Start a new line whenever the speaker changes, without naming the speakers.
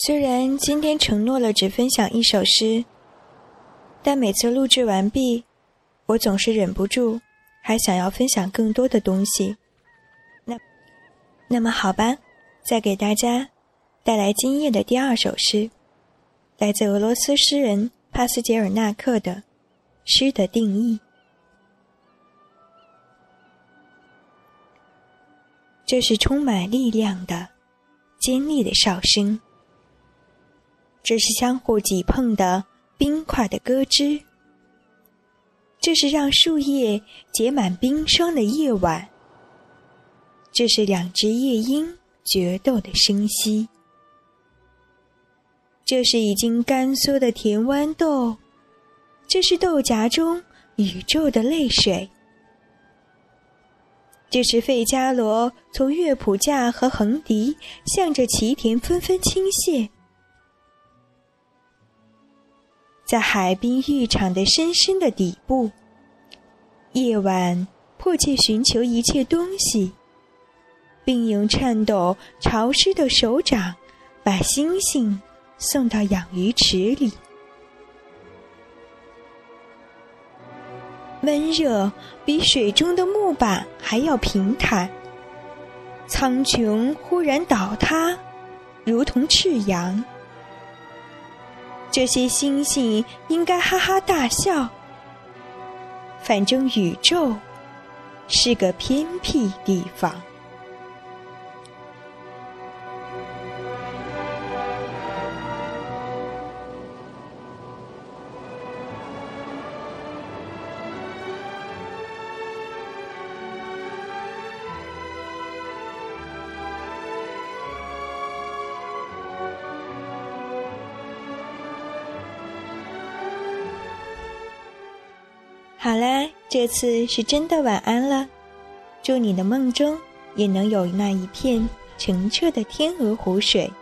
虽然今天承诺了只分享一首诗，但每次录制完毕，我总是忍不住，还想要分享更多的东西。那，那么好吧，再给大家带来今夜的第二首诗，来自俄罗斯诗人帕斯捷尔纳克的《诗的定义》。这是充满力量的、尖利的哨声。这是相互挤碰的冰块的咯吱，这是让树叶结满冰霜的夜晚，这是两只夜莺决斗的声息，这是已经干缩的甜豌豆，这是豆荚中宇宙的泪水，这是费加罗从乐谱架和横笛向着奇田纷纷倾泻。在海滨浴场的深深的底部，夜晚迫切寻求一切东西，并用颤抖潮湿的手掌把星星送到养鱼池里。闷热比水中的木板还要平坦。苍穹忽然倒塌，如同赤羊。这些星星应该哈哈大笑。反正宇宙是个偏僻地方。好啦，这次是真的晚安了。祝你的梦中也能有那一片澄澈的天鹅湖水。